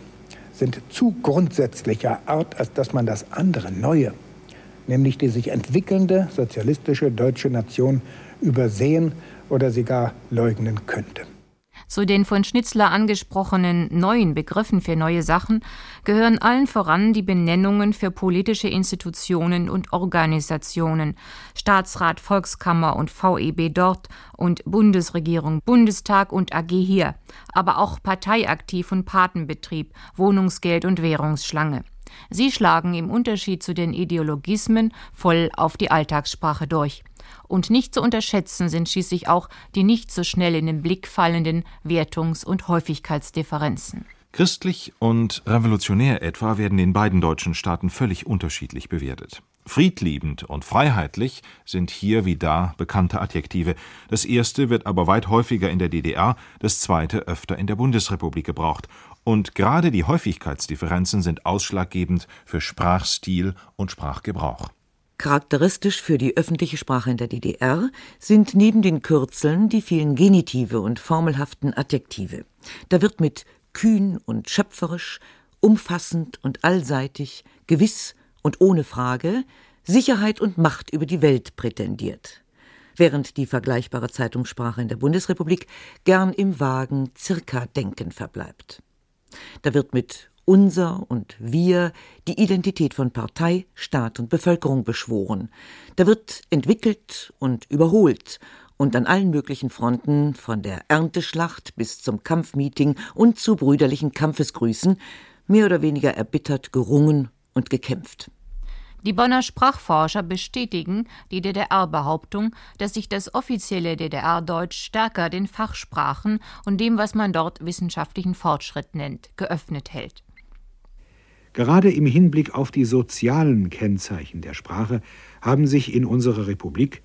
sind zu grundsätzlicher Art, als dass man das andere Neue, nämlich die sich entwickelnde sozialistische deutsche Nation, übersehen oder sie gar leugnen könnte. Zu den von Schnitzler angesprochenen neuen Begriffen für neue Sachen gehören allen voran die Benennungen für politische Institutionen und Organisationen Staatsrat, Volkskammer und VEB dort und Bundesregierung, Bundestag und AG hier, aber auch Parteiaktiv und Patenbetrieb, Wohnungsgeld und Währungsschlange. Sie schlagen im Unterschied zu den Ideologismen voll auf die Alltagssprache durch. Und nicht zu unterschätzen sind schließlich auch die nicht so schnell in den Blick fallenden Wertungs- und Häufigkeitsdifferenzen. Christlich und revolutionär etwa werden in beiden deutschen Staaten völlig unterschiedlich bewertet. Friedliebend und freiheitlich sind hier wie da bekannte Adjektive. Das erste wird aber weit häufiger in der DDR, das zweite öfter in der Bundesrepublik gebraucht. Und gerade die Häufigkeitsdifferenzen sind ausschlaggebend für Sprachstil und Sprachgebrauch. Charakteristisch für die öffentliche Sprache in der DDR sind neben den Kürzeln die vielen Genitive und formelhaften Adjektive. Da wird mit kühn und schöpferisch, umfassend und allseitig, gewiss und ohne Frage Sicherheit und Macht über die Welt prätendiert, während die vergleichbare Zeitungssprache in der Bundesrepublik gern im vagen Circa-Denken verbleibt. Da wird mit unser und wir die Identität von Partei, Staat und Bevölkerung beschworen. Da wird entwickelt und überholt und an allen möglichen Fronten, von der Ernteschlacht bis zum Kampfmeeting und zu brüderlichen Kampfesgrüßen, mehr oder weniger erbittert gerungen und gekämpft. Die Bonner Sprachforscher bestätigen die DDR-Behauptung, dass sich das offizielle DDR-Deutsch stärker den Fachsprachen und dem, was man dort wissenschaftlichen Fortschritt nennt, geöffnet hält. Gerade im Hinblick auf die sozialen Kennzeichen der Sprache haben sich in unserer Republik,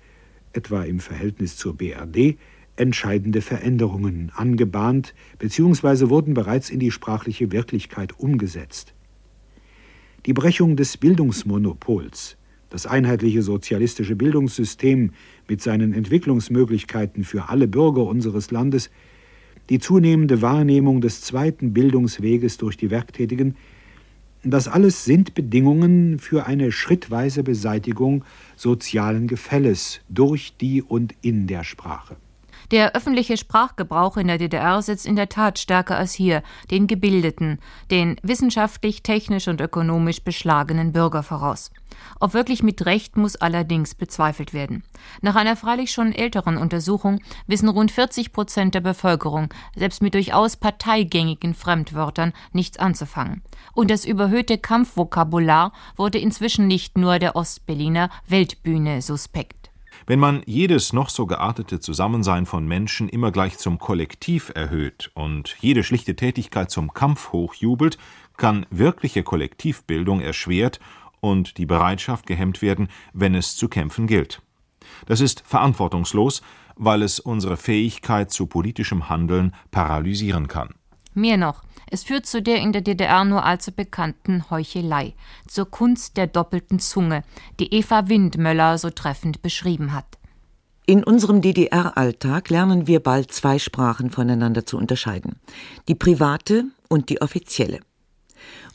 etwa im Verhältnis zur BRD, entscheidende Veränderungen angebahnt bzw. wurden bereits in die sprachliche Wirklichkeit umgesetzt. Die Brechung des Bildungsmonopols, das einheitliche sozialistische Bildungssystem mit seinen Entwicklungsmöglichkeiten für alle Bürger unseres Landes, die zunehmende Wahrnehmung des zweiten Bildungsweges durch die Werktätigen, das alles sind Bedingungen für eine schrittweise Beseitigung sozialen Gefälles durch die und in der Sprache. Der öffentliche Sprachgebrauch in der DDR setzt in der Tat stärker als hier den gebildeten, den wissenschaftlich, technisch und ökonomisch beschlagenen Bürger voraus. Ob wirklich mit Recht muss allerdings bezweifelt werden. Nach einer freilich schon älteren Untersuchung wissen rund 40 Prozent der Bevölkerung selbst mit durchaus parteigängigen Fremdwörtern nichts anzufangen. Und das überhöhte Kampfvokabular wurde inzwischen nicht nur der Ostberliner Weltbühne suspekt. Wenn man jedes noch so geartete Zusammensein von Menschen immer gleich zum Kollektiv erhöht und jede schlichte Tätigkeit zum Kampf hochjubelt, kann wirkliche Kollektivbildung erschwert und die Bereitschaft gehemmt werden, wenn es zu kämpfen gilt. Das ist verantwortungslos, weil es unsere Fähigkeit zu politischem Handeln paralysieren kann. Mehr noch, es führt zu der in der DDR nur allzu bekannten Heuchelei, zur Kunst der doppelten Zunge, die Eva Windmöller so treffend beschrieben hat. In unserem DDR-Alltag lernen wir bald zwei Sprachen voneinander zu unterscheiden: die private und die offizielle.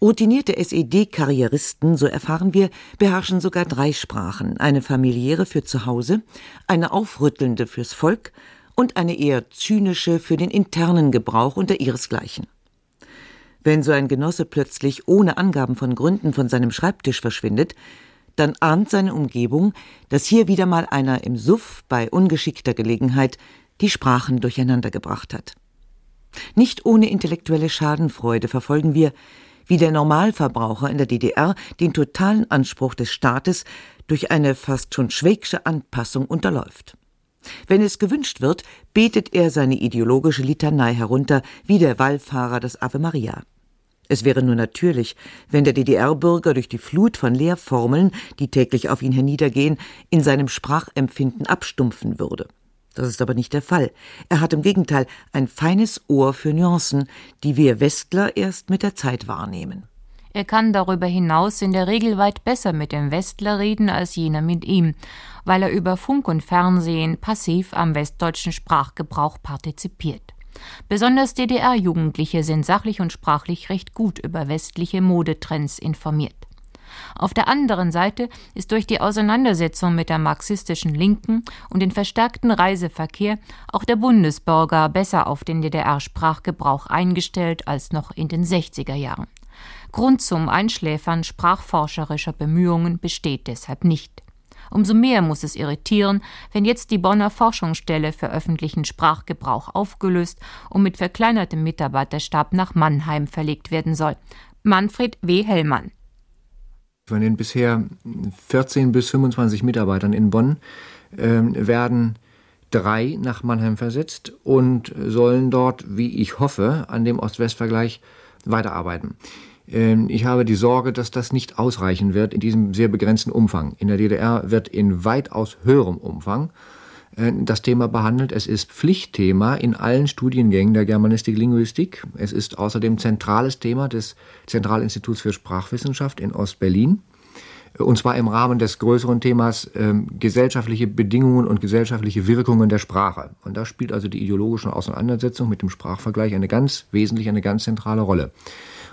Routinierte SED-Karrieristen, so erfahren wir, beherrschen sogar drei Sprachen: eine familiäre für zu Hause, eine aufrüttelnde fürs Volk und eine eher zynische für den internen Gebrauch unter ihresgleichen. Wenn so ein Genosse plötzlich ohne Angaben von Gründen von seinem Schreibtisch verschwindet, dann ahnt seine Umgebung, dass hier wieder mal einer im Suff bei ungeschickter Gelegenheit die Sprachen durcheinandergebracht hat. Nicht ohne intellektuelle Schadenfreude verfolgen wir, wie der Normalverbraucher in der DDR den totalen Anspruch des Staates durch eine fast schon schwägsche Anpassung unterläuft. Wenn es gewünscht wird, betet er seine ideologische Litanei herunter, wie der Wallfahrer das Ave Maria. Es wäre nur natürlich, wenn der DDR-Bürger durch die Flut von Lehrformeln, die täglich auf ihn herniedergehen, in seinem Sprachempfinden abstumpfen würde. Das ist aber nicht der Fall. Er hat im Gegenteil ein feines Ohr für Nuancen, die wir Westler erst mit der Zeit wahrnehmen. Er kann darüber hinaus in der Regel weit besser mit dem Westler reden als jener mit ihm, weil er über Funk und Fernsehen passiv am westdeutschen Sprachgebrauch partizipiert. Besonders DDR-Jugendliche sind sachlich und sprachlich recht gut über westliche Modetrends informiert. Auf der anderen Seite ist durch die Auseinandersetzung mit der marxistischen Linken und den verstärkten Reiseverkehr auch der Bundesbürger besser auf den DDR-Sprachgebrauch eingestellt als noch in den 60er Jahren. Grund zum Einschläfern sprachforscherischer Bemühungen besteht deshalb nicht. Umso mehr muss es irritieren, wenn jetzt die Bonner Forschungsstelle für öffentlichen Sprachgebrauch aufgelöst und mit verkleinertem Mitarbeiterstab nach Mannheim verlegt werden soll. Manfred W. Hellmann. Von den bisher 14 bis 25 Mitarbeitern in Bonn äh, werden drei nach Mannheim versetzt und sollen dort, wie ich hoffe, an dem Ost-West-Vergleich weiterarbeiten. Ähm, ich habe die Sorge, dass das nicht ausreichen wird in diesem sehr begrenzten Umfang. In der DDR wird in weitaus höherem Umfang äh, das Thema behandelt. Es ist Pflichtthema in allen Studiengängen der Germanistik Linguistik. Es ist außerdem zentrales Thema des Zentralinstituts für Sprachwissenschaft in Ostberlin. Und zwar im Rahmen des größeren Themas äh, gesellschaftliche Bedingungen und gesellschaftliche Wirkungen der Sprache. Und da spielt also die ideologische Auseinandersetzung mit dem Sprachvergleich eine ganz wesentliche, eine ganz zentrale Rolle.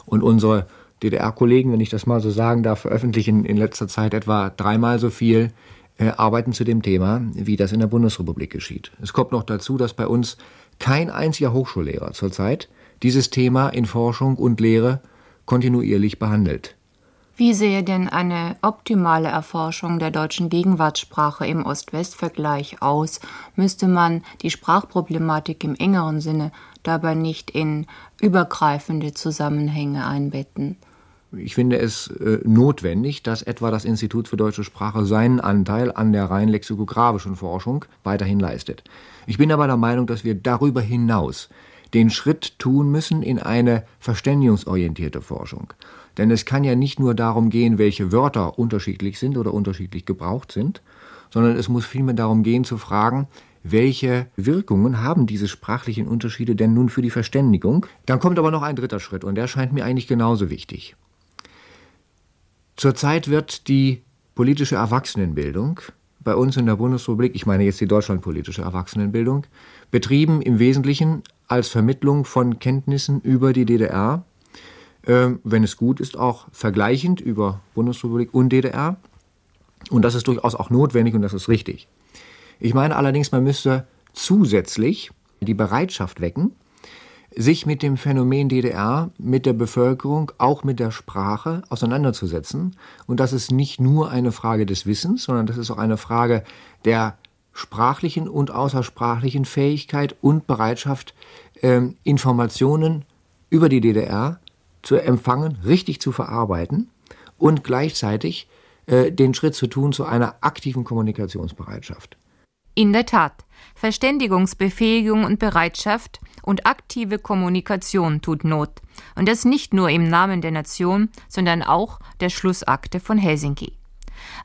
Und unsere DDR-Kollegen, wenn ich das mal so sagen darf, veröffentlichen in letzter Zeit etwa dreimal so viel äh, Arbeiten zu dem Thema, wie das in der Bundesrepublik geschieht. Es kommt noch dazu, dass bei uns kein einziger Hochschullehrer zurzeit dieses Thema in Forschung und Lehre kontinuierlich behandelt. Wie sehe denn eine optimale Erforschung der deutschen Gegenwartssprache im Ost-West-Vergleich aus? Müsste man die Sprachproblematik im engeren Sinne dabei nicht in übergreifende Zusammenhänge einbetten? Ich finde es äh, notwendig, dass etwa das Institut für deutsche Sprache seinen Anteil an der rein lexikographischen Forschung weiterhin leistet. Ich bin aber der Meinung, dass wir darüber hinaus den Schritt tun müssen in eine verständigungsorientierte Forschung. Denn es kann ja nicht nur darum gehen, welche Wörter unterschiedlich sind oder unterschiedlich gebraucht sind, sondern es muss vielmehr darum gehen zu fragen, welche Wirkungen haben diese sprachlichen Unterschiede denn nun für die Verständigung? Dann kommt aber noch ein dritter Schritt und der scheint mir eigentlich genauso wichtig. Zurzeit wird die politische Erwachsenenbildung bei uns in der Bundesrepublik, ich meine jetzt die deutschlandpolitische Erwachsenenbildung, betrieben im Wesentlichen als Vermittlung von Kenntnissen über die DDR, äh, wenn es gut ist, auch vergleichend über Bundesrepublik und DDR. Und das ist durchaus auch notwendig und das ist richtig. Ich meine allerdings, man müsste zusätzlich die Bereitschaft wecken, sich mit dem Phänomen DDR, mit der Bevölkerung, auch mit der Sprache auseinanderzusetzen. Und das ist nicht nur eine Frage des Wissens, sondern das ist auch eine Frage der sprachlichen und außersprachlichen Fähigkeit und Bereitschaft, äh, Informationen über die DDR zu empfangen, richtig zu verarbeiten und gleichzeitig äh, den Schritt zu tun zu einer aktiven Kommunikationsbereitschaft. In der Tat, Verständigungsbefähigung und Bereitschaft und aktive Kommunikation tut Not. Und das nicht nur im Namen der Nation, sondern auch der Schlussakte von Helsinki.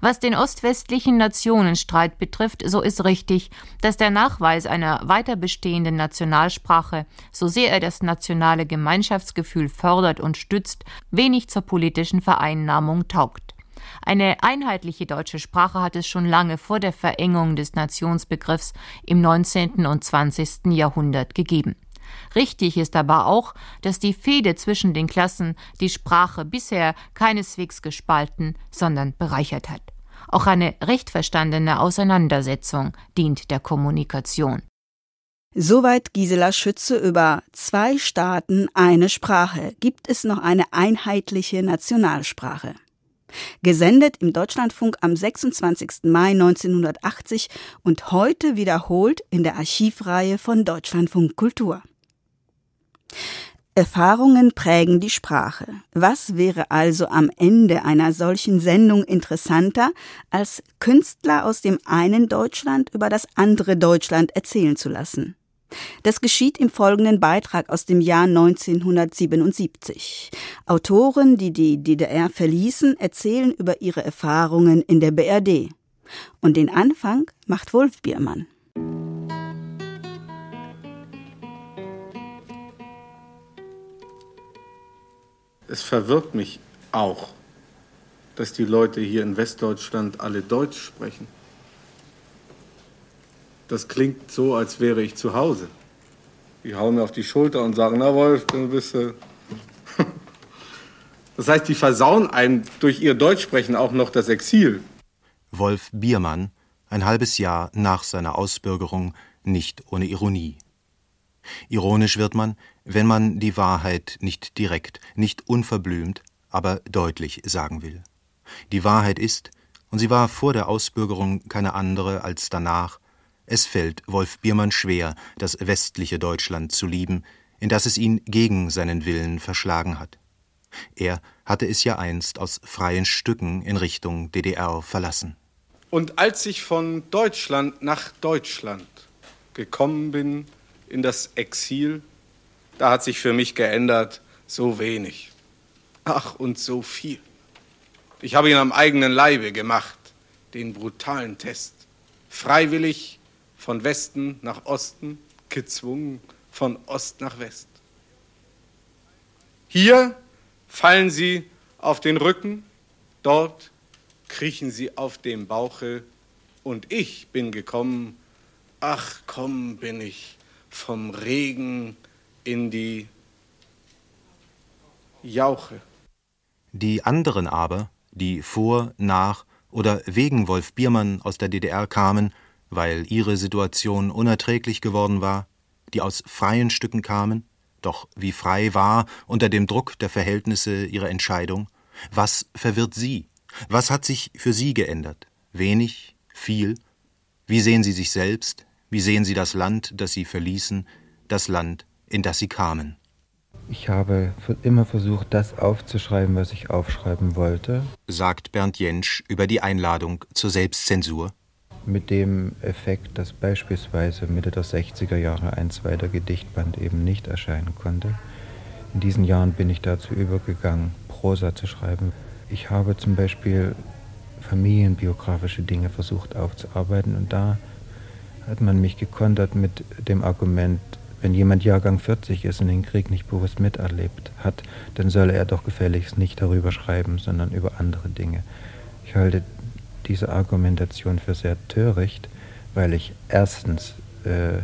Was den ostwestlichen Nationenstreit betrifft, so ist richtig, dass der Nachweis einer weiter bestehenden Nationalsprache, so sehr er das nationale Gemeinschaftsgefühl fördert und stützt, wenig zur politischen Vereinnahmung taugt. Eine einheitliche deutsche Sprache hat es schon lange vor der Verengung des Nationsbegriffs im 19. und 20. Jahrhundert gegeben. Richtig ist aber auch, dass die Fehde zwischen den Klassen die Sprache bisher keineswegs gespalten, sondern bereichert hat. Auch eine recht verstandene Auseinandersetzung dient der Kommunikation. Soweit Gisela Schütze über zwei Staaten, eine Sprache. Gibt es noch eine einheitliche Nationalsprache? Gesendet im Deutschlandfunk am 26. Mai 1980 und heute wiederholt in der Archivreihe von Deutschlandfunk Kultur. Erfahrungen prägen die Sprache. Was wäre also am Ende einer solchen Sendung interessanter, als Künstler aus dem einen Deutschland über das andere Deutschland erzählen zu lassen? Das geschieht im folgenden Beitrag aus dem Jahr 1977. Autoren, die die DDR verließen, erzählen über ihre Erfahrungen in der BRD. Und den Anfang macht Wolf Biermann. es verwirrt mich auch, dass die Leute hier in Westdeutschland alle Deutsch sprechen. Das klingt so, als wäre ich zu Hause. Die hauen mir auf die Schulter und sagen, na Wolf, du bist... Äh das heißt, die versauen einem durch ihr Deutschsprechen auch noch das Exil. Wolf Biermann, ein halbes Jahr nach seiner Ausbürgerung, nicht ohne Ironie. Ironisch wird man, wenn man die Wahrheit nicht direkt, nicht unverblümt, aber deutlich sagen will. Die Wahrheit ist, und sie war vor der Ausbürgerung keine andere als danach, es fällt Wolf Biermann schwer, das westliche Deutschland zu lieben, in das es ihn gegen seinen Willen verschlagen hat. Er hatte es ja einst aus freien Stücken in Richtung DDR verlassen. Und als ich von Deutschland nach Deutschland gekommen bin, in das Exil, da hat sich für mich geändert so wenig. Ach, und so viel. Ich habe ihn am eigenen Leibe gemacht, den brutalen Test. Freiwillig von Westen nach Osten, gezwungen von Ost nach West. Hier fallen sie auf den Rücken, dort kriechen sie auf dem Bauche, und ich bin gekommen, ach komm bin ich, vom Regen in die Jauche. Die anderen aber, die vor, nach oder wegen Wolf Biermann aus der DDR kamen, weil ihre Situation unerträglich geworden war, die aus freien Stücken kamen, doch wie frei war unter dem Druck der Verhältnisse ihre Entscheidung, Was verwirrt Sie? Was hat sich für Sie geändert? Wenig? Viel? Wie sehen Sie sich selbst? Wie sehen Sie das Land, das Sie verließen, das Land, in das Sie kamen? Ich habe immer versucht, das aufzuschreiben, was ich aufschreiben wollte, sagt Bernd Jentsch über die Einladung zur Selbstzensur. Mit dem Effekt, dass beispielsweise Mitte der 60er Jahre ein zweiter Gedichtband eben nicht erscheinen konnte. In diesen Jahren bin ich dazu übergegangen, Prosa zu schreiben. Ich habe zum Beispiel familienbiografische Dinge versucht aufzuarbeiten und da hat man mich gekontert mit dem Argument, wenn jemand Jahrgang 40 ist und den Krieg nicht bewusst miterlebt hat, dann solle er doch gefälligst nicht darüber schreiben, sondern über andere Dinge. Ich halte diese Argumentation für sehr töricht, weil ich erstens äh,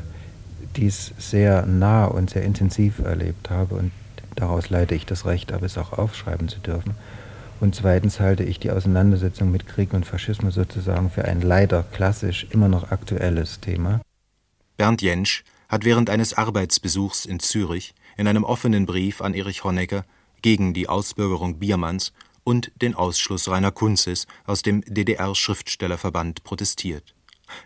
dies sehr nah und sehr intensiv erlebt habe und daraus leite ich das Recht ab, es auch aufschreiben zu dürfen. Und zweitens halte ich die Auseinandersetzung mit Krieg und Faschismus sozusagen für ein leider klassisch immer noch aktuelles Thema. Bernd Jentsch hat während eines Arbeitsbesuchs in Zürich in einem offenen Brief an Erich Honecker gegen die Ausbürgerung Biermanns und den Ausschluss Rainer Kunzes aus dem DDR-Schriftstellerverband protestiert.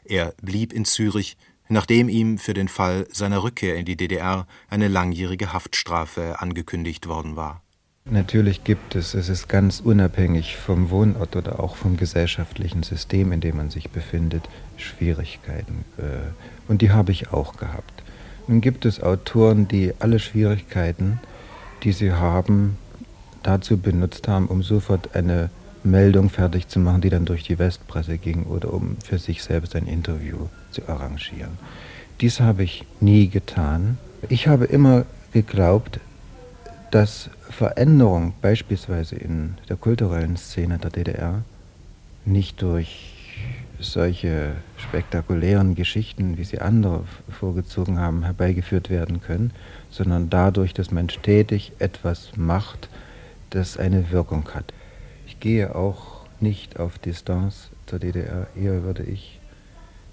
Er blieb in Zürich, nachdem ihm für den Fall seiner Rückkehr in die DDR eine langjährige Haftstrafe angekündigt worden war. Natürlich gibt es, es ist ganz unabhängig vom Wohnort oder auch vom gesellschaftlichen System, in dem man sich befindet, Schwierigkeiten. Äh, und die habe ich auch gehabt. Nun gibt es Autoren, die alle Schwierigkeiten, die sie haben, dazu benutzt haben, um sofort eine Meldung fertig zu machen, die dann durch die Westpresse ging oder um für sich selbst ein Interview zu arrangieren. Dies habe ich nie getan. Ich habe immer geglaubt, dass Veränderung beispielsweise in der kulturellen Szene der DDR nicht durch solche spektakulären Geschichten, wie sie andere vorgezogen haben, herbeigeführt werden können, sondern dadurch, dass man stetig etwas macht, das eine Wirkung hat. Ich gehe auch nicht auf Distanz zur DDR, eher würde ich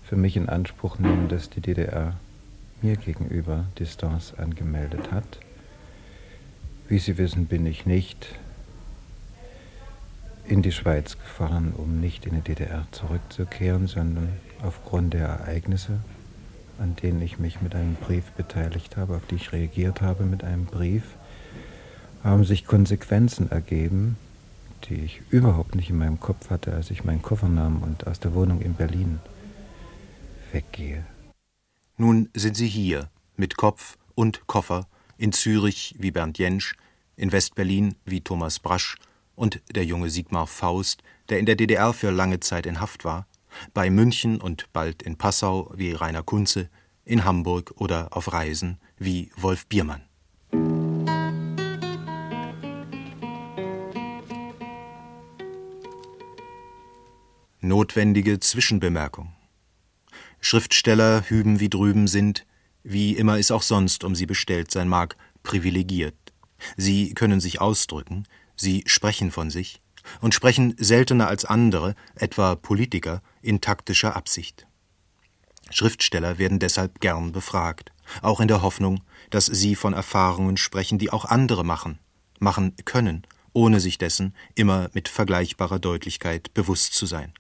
für mich in Anspruch nehmen, dass die DDR mir gegenüber Distanz angemeldet hat. Wie Sie wissen, bin ich nicht in die Schweiz gefahren, um nicht in die DDR zurückzukehren, sondern aufgrund der Ereignisse, an denen ich mich mit einem Brief beteiligt habe, auf die ich reagiert habe mit einem Brief, haben sich Konsequenzen ergeben, die ich überhaupt nicht in meinem Kopf hatte, als ich meinen Koffer nahm und aus der Wohnung in Berlin weggehe. Nun sind Sie hier mit Kopf und Koffer in Zürich wie Bernd Jentsch, in Westberlin wie Thomas Brasch und der junge Sigmar Faust, der in der DDR für lange Zeit in Haft war, bei München und bald in Passau wie Rainer Kunze, in Hamburg oder auf Reisen wie Wolf Biermann. Notwendige Zwischenbemerkung. Schriftsteller hüben wie drüben sind, wie immer es auch sonst um sie bestellt sein mag, privilegiert. Sie können sich ausdrücken, sie sprechen von sich und sprechen seltener als andere, etwa Politiker, in taktischer Absicht. Schriftsteller werden deshalb gern befragt, auch in der Hoffnung, dass sie von Erfahrungen sprechen, die auch andere machen, machen können, ohne sich dessen immer mit vergleichbarer Deutlichkeit bewusst zu sein.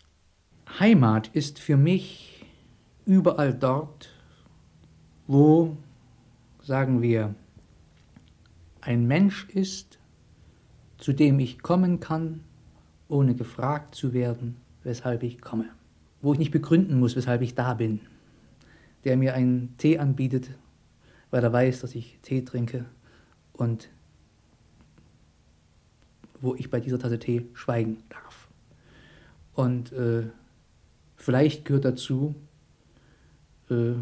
Heimat ist für mich überall dort, wo, sagen wir, ein Mensch ist, zu dem ich kommen kann, ohne gefragt zu werden, weshalb ich komme. Wo ich nicht begründen muss, weshalb ich da bin. Der mir einen Tee anbietet, weil er weiß, dass ich Tee trinke und wo ich bei dieser Tasse Tee schweigen darf. Und äh, vielleicht gehört dazu, äh,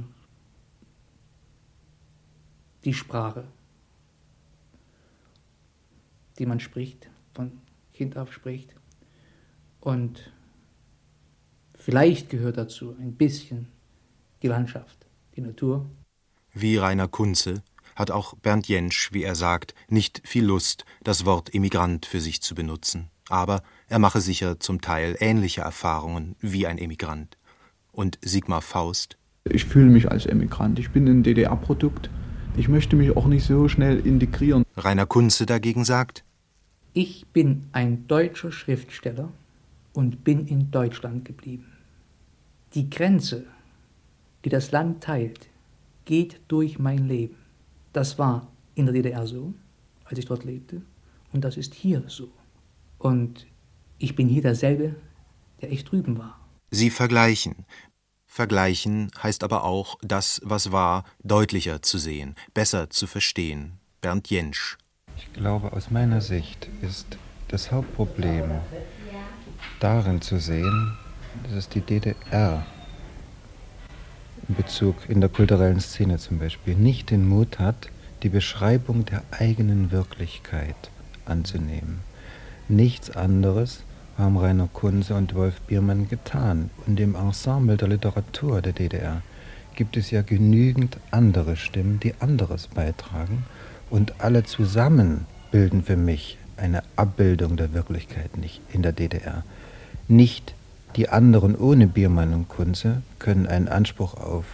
die Sprache, die man spricht, von Kind auf spricht. Und vielleicht gehört dazu ein bisschen die Landschaft, die Natur. Wie Rainer Kunze hat auch Bernd Jentsch, wie er sagt, nicht viel Lust, das Wort Emigrant für sich zu benutzen. Aber er mache sicher zum Teil ähnliche Erfahrungen wie ein Emigrant. Und Sigmar Faust? Ich fühle mich als Emigrant. Ich bin ein DDR-Produkt. Ich möchte mich auch nicht so schnell integrieren. Rainer Kunze dagegen sagt, Ich bin ein deutscher Schriftsteller und bin in Deutschland geblieben. Die Grenze, die das Land teilt, geht durch mein Leben. Das war in der DDR so, als ich dort lebte, und das ist hier so. Und ich bin hier derselbe, der ich drüben war. Sie vergleichen. Vergleichen heißt aber auch, das, was war, deutlicher zu sehen, besser zu verstehen. Bernd Jentsch. Ich glaube, aus meiner Sicht ist das Hauptproblem darin zu sehen, dass es die DDR in Bezug in der kulturellen Szene zum Beispiel nicht den Mut hat, die Beschreibung der eigenen Wirklichkeit anzunehmen. Nichts anderes haben Rainer Kunze und Wolf Biermann getan. Und im Ensemble der Literatur der DDR gibt es ja genügend andere Stimmen, die anderes beitragen. Und alle zusammen bilden für mich eine Abbildung der Wirklichkeit nicht in der DDR. Nicht die anderen ohne Biermann und Kunze können einen Anspruch auf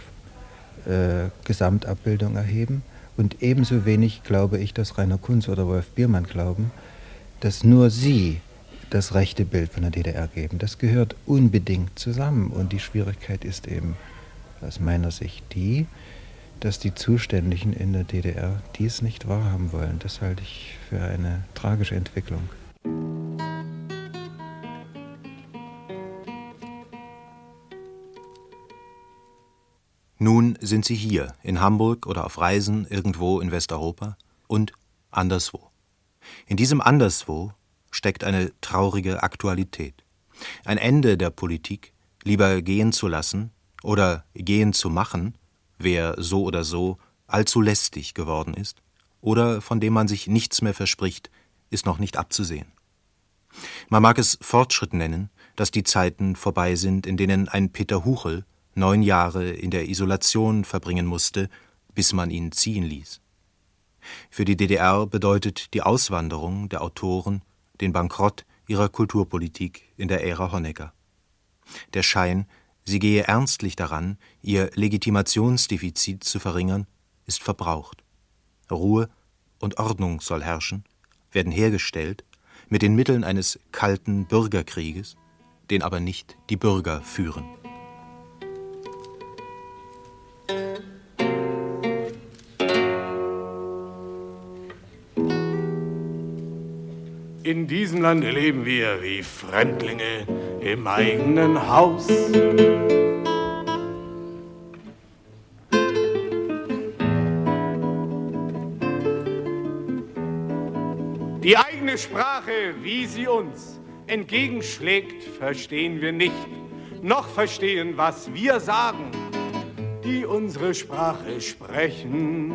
äh, Gesamtabbildung erheben. Und ebenso wenig glaube ich, dass Rainer Kunze oder Wolf Biermann glauben, dass nur sie das rechte Bild von der DDR geben. Das gehört unbedingt zusammen. Und die Schwierigkeit ist eben aus meiner Sicht die, dass die Zuständigen in der DDR dies nicht wahrhaben wollen. Das halte ich für eine tragische Entwicklung. Nun sind sie hier, in Hamburg oder auf Reisen irgendwo in Westeuropa und anderswo. In diesem Anderswo steckt eine traurige Aktualität. Ein Ende der Politik, lieber gehen zu lassen oder gehen zu machen, wer so oder so allzu lästig geworden ist oder von dem man sich nichts mehr verspricht, ist noch nicht abzusehen. Man mag es Fortschritt nennen, dass die Zeiten vorbei sind, in denen ein Peter Huchel neun Jahre in der Isolation verbringen musste, bis man ihn ziehen ließ. Für die DDR bedeutet die Auswanderung der Autoren den Bankrott ihrer Kulturpolitik in der Ära Honecker. Der Schein, sie gehe ernstlich daran, ihr Legitimationsdefizit zu verringern, ist verbraucht. Ruhe und Ordnung soll herrschen, werden hergestellt mit den Mitteln eines kalten Bürgerkrieges, den aber nicht die Bürger führen. In diesem Lande leben wir wie Fremdlinge im eigenen Haus. Die eigene Sprache, wie sie uns entgegenschlägt, verstehen wir nicht, noch verstehen, was wir sagen, die unsere Sprache sprechen.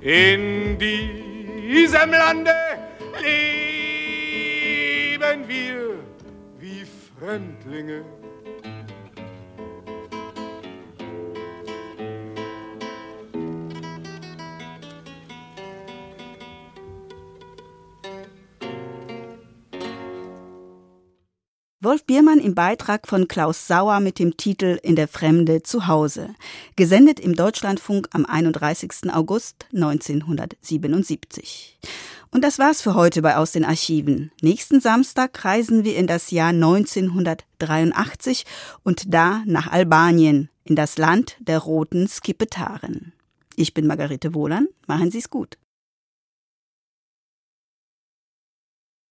In diesem Lande leben wir wie Fremdlinge. Wolf Biermann im Beitrag von Klaus Sauer mit dem Titel In der Fremde zu Hause, gesendet im Deutschlandfunk am 31. August 1977. Und das war's für heute bei Aus den Archiven. Nächsten Samstag reisen wir in das Jahr 1983 und da nach Albanien, in das Land der roten Skipetaren. Ich bin Margarete Wohlan. Machen Sie's gut.